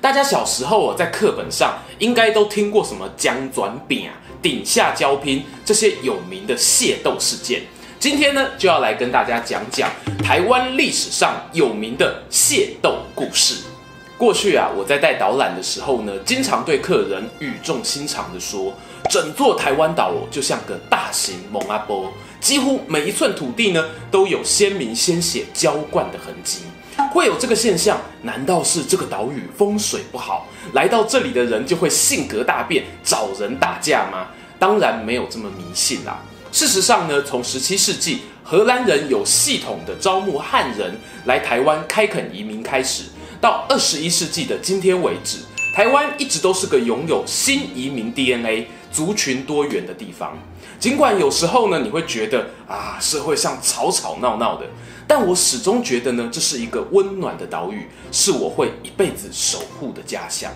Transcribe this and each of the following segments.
大家小时候在课本上应该都听过什么江转饼啊、顶下交拼这些有名的械斗事件。今天呢，就要来跟大家讲讲台湾历史上有名的械斗故事。过去啊，我在带导览的时候呢，经常对客人语重心长地说，整座台湾岛哦，就像个大型蒙阿波，几乎每一寸土地呢，都有鲜明鲜血浇灌的痕迹。会有这个现象，难道是这个岛屿风水不好，来到这里的人就会性格大变，找人打架吗？当然没有这么迷信啦。事实上呢，从十七世纪荷兰人有系统的招募汉人来台湾开垦移民开始，到二十一世纪的今天为止，台湾一直都是个拥有新移民 DNA、族群多元的地方。尽管有时候呢，你会觉得啊，社会上吵吵闹闹的。但我始终觉得呢，这是一个温暖的岛屿，是我会一辈子守护的家乡。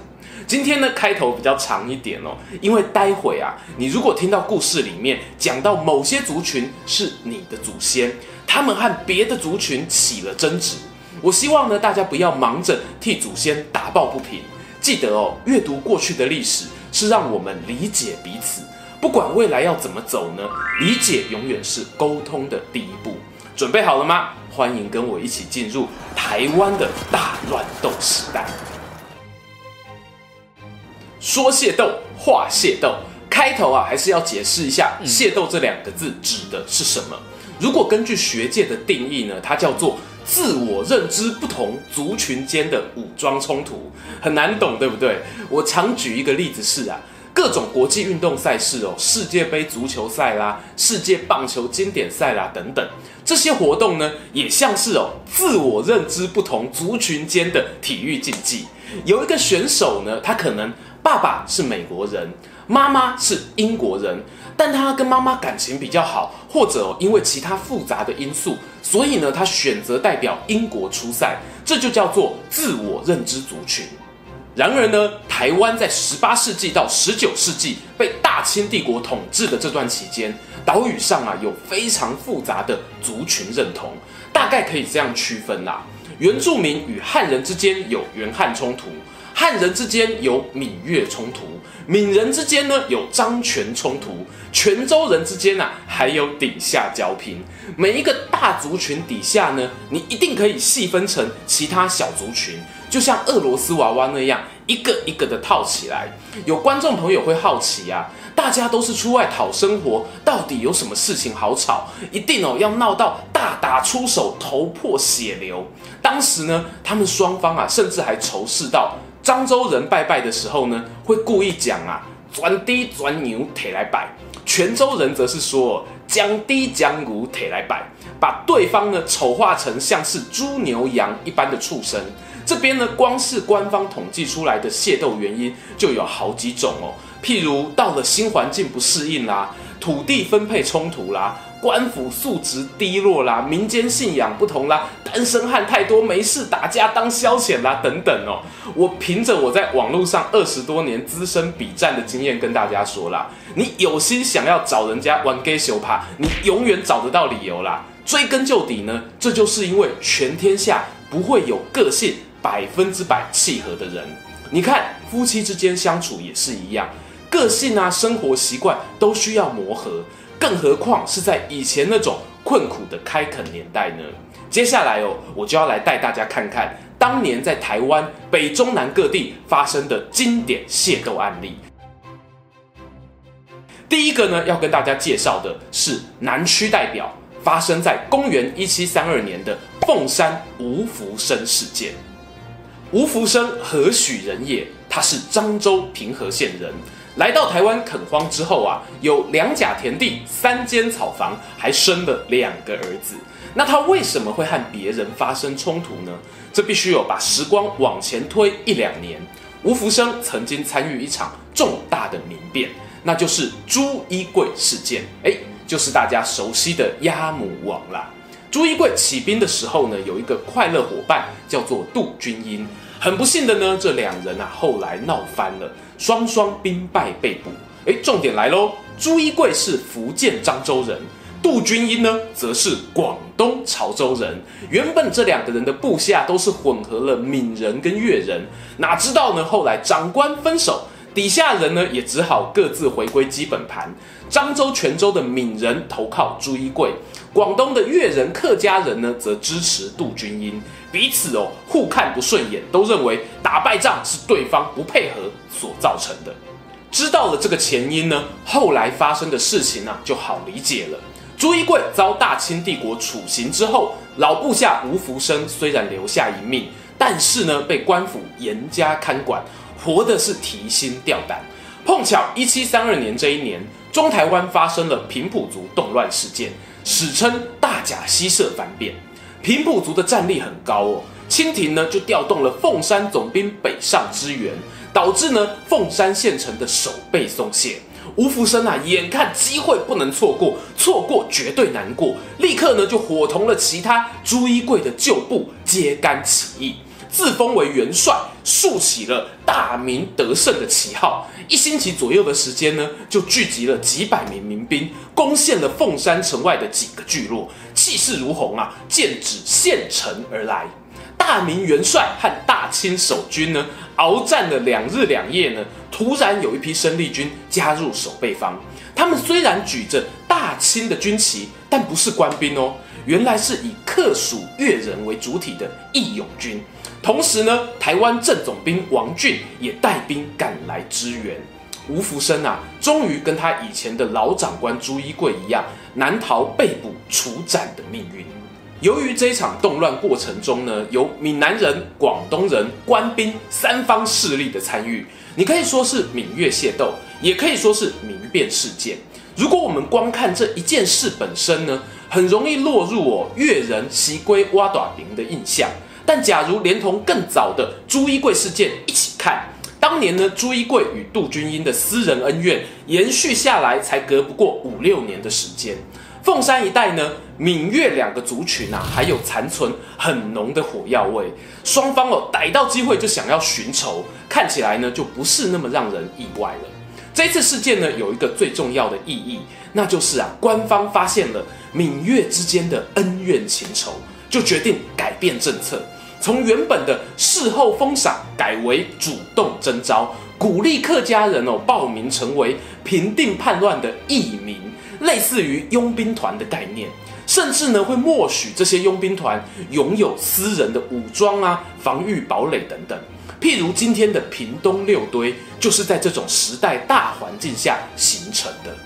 今天呢，开头比较长一点哦，因为待会啊，你如果听到故事里面讲到某些族群是你的祖先，他们和别的族群起了争执，我希望呢，大家不要忙着替祖先打抱不平。记得哦，阅读过去的历史是让我们理解彼此，不管未来要怎么走呢，理解永远是沟通的第一步。准备好了吗？欢迎跟我一起进入台湾的大乱斗时代。说械斗，话械斗，开头啊，还是要解释一下“械斗”这两个字指的是什么。如果根据学界的定义呢，它叫做自我认知不同族群间的武装冲突，很难懂，对不对？我常举一个例子是啊。各种国际运动赛事哦，世界杯足球赛啦，世界棒球经典赛啦等等，这些活动呢，也像是哦，自我认知不同族群间的体育竞技。有一个选手呢，他可能爸爸是美国人，妈妈是英国人，但他跟妈妈感情比较好，或者因为其他复杂的因素，所以呢，他选择代表英国出赛，这就叫做自我认知族群。然而呢，台湾在十八世纪到十九世纪被大清帝国统治的这段期间，岛屿上啊有非常复杂的族群认同，大概可以这样区分啦：原住民与汉人之间有原汉冲突，汉人之间有闽越冲突，闽人之间呢有漳泉冲突，泉州人之间啊还有顶下交拼。每一个大族群底下呢，你一定可以细分成其他小族群。就像俄罗斯娃娃那样，一个一个的套起来。有观众朋友会好奇啊，大家都是出外讨生活，到底有什么事情好吵？一定哦，要闹到大打出手，头破血流。当时呢，他们双方啊，甚至还仇视到漳州人拜拜的时候呢，会故意讲啊，转低转牛腿来拜；泉州人则是说，将低将牛腿来拜，把对方呢丑化成像是猪牛羊一般的畜生。这边呢，光是官方统计出来的械斗原因就有好几种哦，譬如到了新环境不适应啦，土地分配冲突啦，官府素质低落啦，民间信仰不同啦，单身汉太多没事打架当消遣啦，等等哦。我凭着我在网络上二十多年资深笔战的经验跟大家说啦，你有心想要找人家玩 gay 秀趴，你永远找得到理由啦。追根究底呢，这就是因为全天下不会有个性。百分之百契合的人，你看夫妻之间相处也是一样，个性啊、生活习惯都需要磨合，更何况是在以前那种困苦的开垦年代呢？接下来哦，我就要来带大家看看当年在台湾北中南各地发生的经典械斗案例。第一个呢，要跟大家介绍的是南区代表，发生在公元一七三二年的凤山吴福生事件。吴福生何许人也？他是漳州平和县人，来到台湾垦荒之后啊，有两甲田地、三间草房，还生了两个儿子。那他为什么会和别人发生冲突呢？这必须有把时光往前推一两年。吴福生曾经参与一场重大的民变，那就是朱一贵事件。哎，就是大家熟悉的鸭母王啦。朱一贵起兵的时候呢，有一个快乐伙伴叫做杜君英。很不幸的呢，这两人啊后来闹翻了，双双兵败被捕。哎，重点来喽，朱一贵是福建漳州人。杜君英呢，则是广东潮州人。原本这两个人的部下都是混合了闽人跟粤人，哪知道呢？后来长官分手，底下人呢也只好各自回归基本盘。漳州、泉州的闽人投靠朱一贵，广东的粤人、客家人呢则支持杜君英，彼此哦互看不顺眼，都认为打败仗是对方不配合所造成的。知道了这个前因呢，后来发生的事情呢、啊、就好理解了。朱一贵遭大清帝国处刑之后，老部下吴福生虽然留下一命，但是呢，被官府严加看管，活的是提心吊胆。碰巧一七三二年这一年，中台湾发生了平埔族动乱事件，史称大甲溪社反变。平埔族的战力很高哦，清廷呢就调动了凤山总兵北上支援，导致呢凤山县城的守备松懈。吴福生啊，眼看机会不能错过，错过绝对难过，立刻呢就伙同了其他朱一贵的旧部揭竿起义，自封为元帅，竖起了大明得胜的旗号。一星期左右的时间呢，就聚集了几百名民兵，攻陷了凤山城外的几个聚落，气势如虹啊，剑指县城而来。大明元帅和大清守军呢，鏖战了两日两夜呢，突然有一批生力军加入守备方。他们虽然举着大清的军旗，但不是官兵哦，原来是以客属越人为主体的义勇军。同时呢，台湾正总兵王俊也带兵赶来支援。吴福生啊，终于跟他以前的老长官朱一贵一样，难逃被捕处斩的命运。由于这场动乱过程中呢，有闽南人、广东人、官兵三方势力的参与，你可以说是闽粤械斗，也可以说是民变事件。如果我们光看这一件事本身呢，很容易落入哦粤人袭归挖大饼的印象。但假如连同更早的朱一贵事件一起看，当年呢朱一贵与杜君英的私人恩怨延续下来，才隔不过五六年的时间。凤山一带呢，闽粤两个族群啊，还有残存很浓的火药味。双方哦，逮到机会就想要寻仇，看起来呢，就不是那么让人意外了。这次事件呢，有一个最重要的意义，那就是啊，官方发现了闽粤之间的恩怨情仇，就决定改变政策，从原本的事后封赏改为主动征召，鼓励客家人哦报名成为平定叛乱的义民。类似于佣兵团的概念，甚至呢会默许这些佣兵团拥有私人的武装啊、防御堡垒等等。譬如今天的屏东六堆，就是在这种时代大环境下形成的。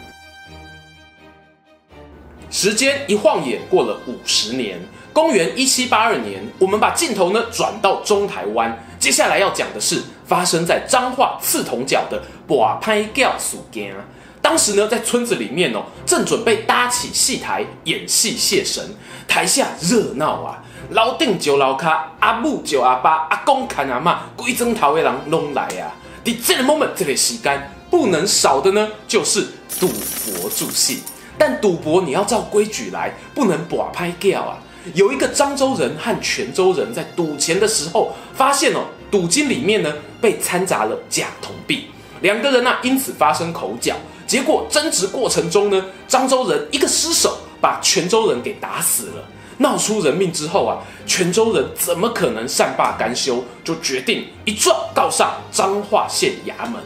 时间一晃眼过了五十年，公元一七八二年，我们把镜头呢转到中台湾，接下来要讲的是发生在彰化刺桐脚的跋歹轿事件。当时呢，在村子里面哦，正准备搭起戏台演戏谢神，台下热闹啊，老丁就老卡，阿母就阿爸，阿公看阿妈，规整头的人拢来啊。在这个 moment 这个时间，不能少的呢，就是赌博助兴。但赌博你要照规矩来，不能跋歹轿啊。有一个漳州人和泉州人在赌钱的时候，发现哦，赌金里面呢被掺杂了假铜币，两个人呢、因此发生口角。结果争执过程中呢，漳州人一个失手把泉州人给打死了。闹出人命之后啊，泉州人怎么可能善罢甘休？就决定一状告上彰化县衙门。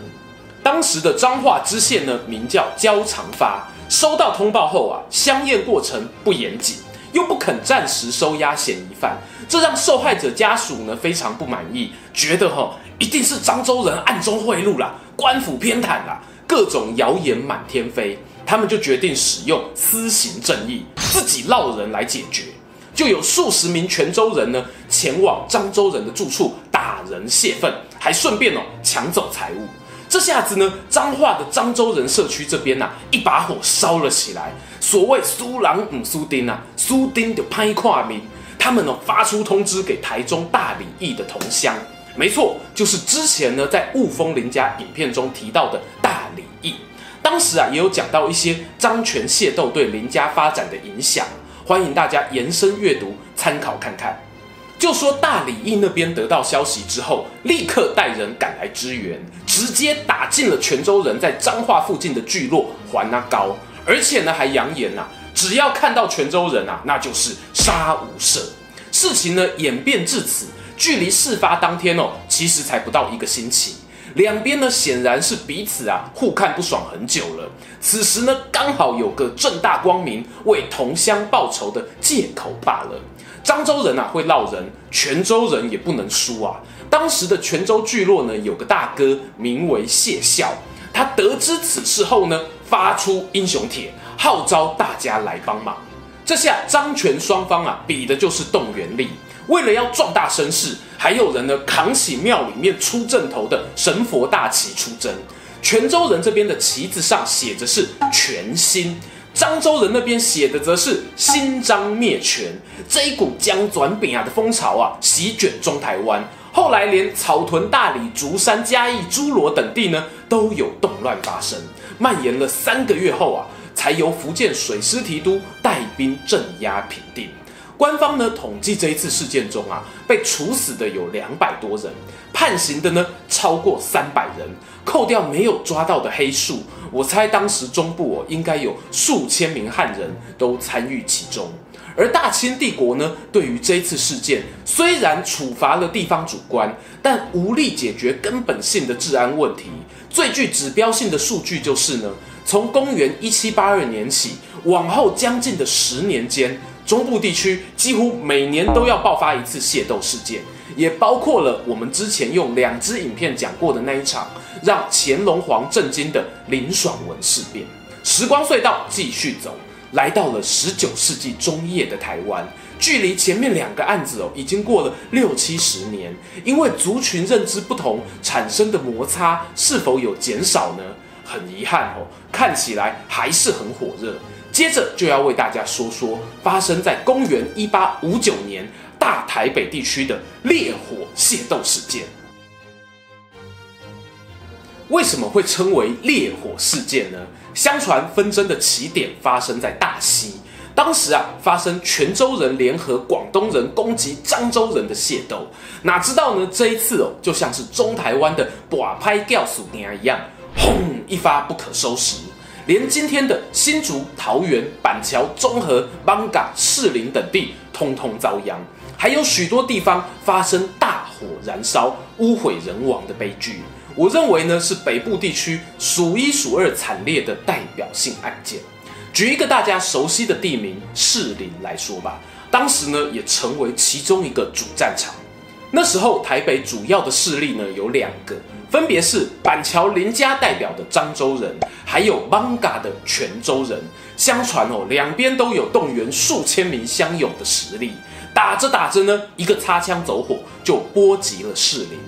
当时的彰化知县呢，名叫焦长发。收到通报后啊，相验过程不严谨，又不肯暂时收押嫌疑犯，这让受害者家属呢非常不满意，觉得哈一定是漳州人暗中贿赂啦，官府偏袒啦。各种谣言满天飞，他们就决定使用私刑正义，自己落人来解决。就有数十名泉州人呢，前往漳州人的住处打人泄愤，还顺便哦抢走财物。这下子呢，彰化的漳州人社区这边呐、啊，一把火烧了起来。所谓输人唔苏丁啊，输阵就歹看面。他们呢发出通知给台中大里义的同乡。没错，就是之前呢在雾峰林家影片中提到的大李义。当时啊也有讲到一些张权械斗对林家发展的影响，欢迎大家延伸阅读参考看看。就说大李义那边得到消息之后，立刻带人赶来支援，直接打进了泉州人在彰化附近的聚落环那高，而且呢还扬言呐、只要看到泉州人啊，那就是杀无赦。事情呢演变至此，距离事发当天哦，其实才不到一个星期，两边呢显然是彼此啊互看不爽很久了。此时呢刚好有个正大光明为同乡报仇的借口罢了。漳州人啊会闹人，泉州人也不能输啊。当时的泉州聚落呢有个大哥名为谢孝，他得知此事后呢发出英雄帖，号召大家来帮忙。这下漳泉双方啊比的就是动员力，为了要壮大声势，还有人呢扛起庙里面出阵头的神佛大旗出征。泉州人这边的旗子上写着是泉兴。漳州人那边写的则是“新漳灭泉”，这一股江转饼啊的风潮啊，席卷中台湾。后来连草屯、大理、竹山、嘉义、诸罗等地呢，都有动乱发生。蔓延了三个月后啊，才由福建水师提督带兵镇压平定。官方呢统计这一次事件中啊，被处死的有两百多人，判刑的呢超过三百人。扣掉没有抓到的黑数，我猜当时中部哦应该有数千名汉人都参与其中。而大清帝国呢，对于这一次事件虽然处罚了地方主官，但无力解决根本性的治安问题。最具指标性的数据就是呢，从公元一七八二年起，往后将近的十年间，中部地区几乎每年都要爆发一次械斗事件。也包括了我们之前用两支影片讲过的那一场让乾隆皇震惊的林爽文事变。时光隧道继续走，来到了十九世纪中叶的台湾，距离前面两个案子哦，已经过了六七十年。因为族群认知不同产生的摩擦是否有减少呢？很遗憾哦，看起来还是很火热。接着就要为大家说说发生在公元一八五九年。大台北地区的烈火械斗事件，为什么会称为烈火事件呢？相传纷争的起点发生在大溪，当时啊发生泉州人联合广东人攻击漳州人的械斗，哪知道呢这一次哦就像是中台湾的寡拍吊死娘一样，轰一发不可收拾，连今天的新竹、桃园、板桥、中和、艋舺、士林等地通通遭殃。还有许多地方发生大火燃烧、污毁人亡的悲剧，我认为呢是北部地区数一数二惨烈的代表性案件。举一个大家熟悉的地名士林来说吧，当时呢也成为其中一个主战场。那时候台北主要的势力呢有两个，分别是板桥林家代表的漳州人，还有艋舺的泉州人。相传哦，两边都有动员数千名乡勇的实力。打着打着呢，一个擦枪走火就波及了士林。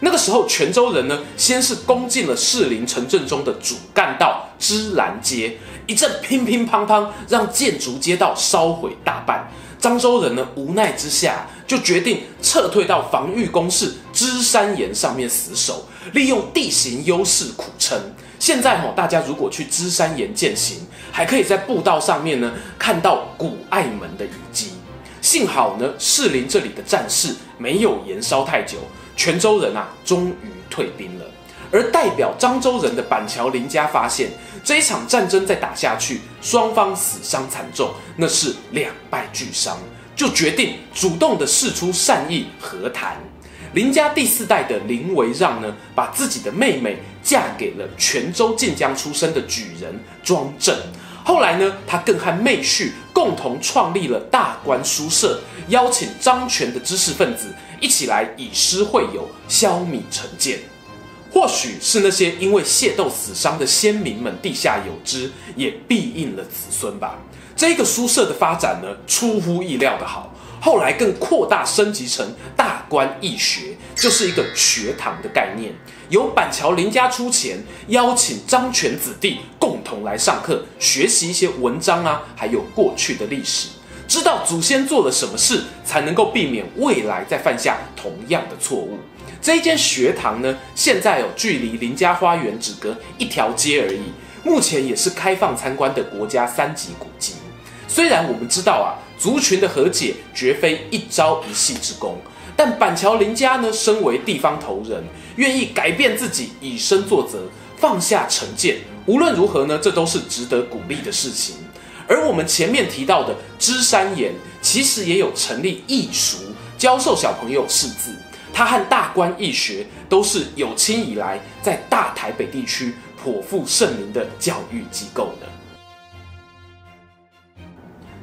那个时候，泉州人呢，先是攻进了士林城镇中的主干道芝兰街，一阵乒乒乓乓，让建筑街道烧毁大半。漳州人呢，无奈之下，就决定撤退到防御工事芝山岩上面死守，利用地形优势苦撑。现在哈，大家如果去芝山岩健行，还可以在步道上面呢，看到古爱门的遗迹。幸好呢，士林这里的战事没有延烧太久，泉州人啊终于退兵了。而代表漳州人的板桥林家发现这一场战争再打下去，双方死伤惨重，那是两败俱伤，就决定主动的释出善意和谈。林家第四代的林维让呢，把自己的妹妹嫁给了泉州晋江出身的举人庄正。后来呢，他更和妹婿共同创立了大观书社，邀请漳泉的知识分子一起来以诗会友，消弭成见。或许是那些因为械斗死伤的先民们地下有知，也庇应了子孙吧。这个书社的发展呢，出乎意料的好。后来更扩大升级成大观义学，就是一个学堂的概念，由板桥林家出钱，邀请漳泉子弟共同来上课，学习一些文章啊，还有过去的历史，知道祖先做了什么事，才能够避免未来再犯下同样的错误。这一间学堂呢，现在有距离林家花园只隔一条街而已，目前也是开放参观的国家三级古迹。虽然我们知道啊，族群的和解绝非一朝一夕之功，但板桥林家呢，身为地方头人，愿意改变自己，以身作则，放下成见。无论如何呢，这都是值得鼓励的事情。而我们前面提到的芝山岩，其实也有成立义塾，教授小朋友识字。他和大观义学都是有清以来在大台北地区颇负盛名的教育机构呢。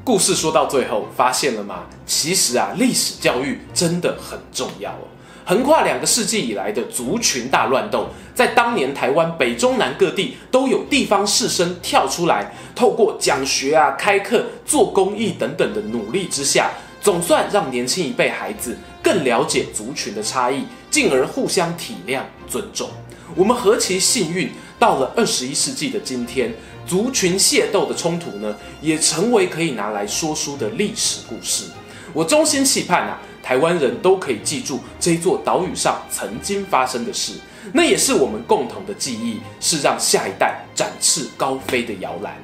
故事说到最后，发现了吗？其实啊，历史教育真的很重要哦。横跨两个世纪以来的族群大乱斗，在当年台湾北中南各地都有地方士绅跳出来，透过讲学啊、开课、做公益等等的努力之下，总算让年轻一辈孩子更了解族群的差异，进而互相体谅、尊重。我们何其幸运，到了二十一世纪的今天，族群械斗的冲突呢，也成为可以拿来说书的历史故事。我衷心期盼啊。台湾人都可以记住这座岛屿上曾经发生的事，那也是我们共同的记忆，是让下一代展翅高飞的摇篮。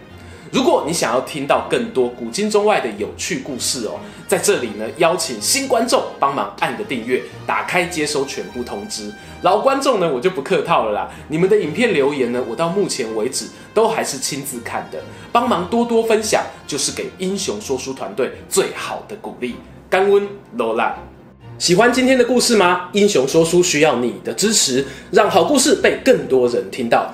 如果你想要听到更多古今中外的有趣故事哦，在这里呢，邀请新观众帮忙按个订阅，打开接收全部通知。老观众呢，我就不客套了啦，你们的影片留言呢，我到目前为止都还是亲自看的，帮忙多多分享，就是给英雄说书团队最好的鼓励。甘温罗兰，喜欢今天的故事吗？英雄说书需要你的支持，让好故事被更多人听到。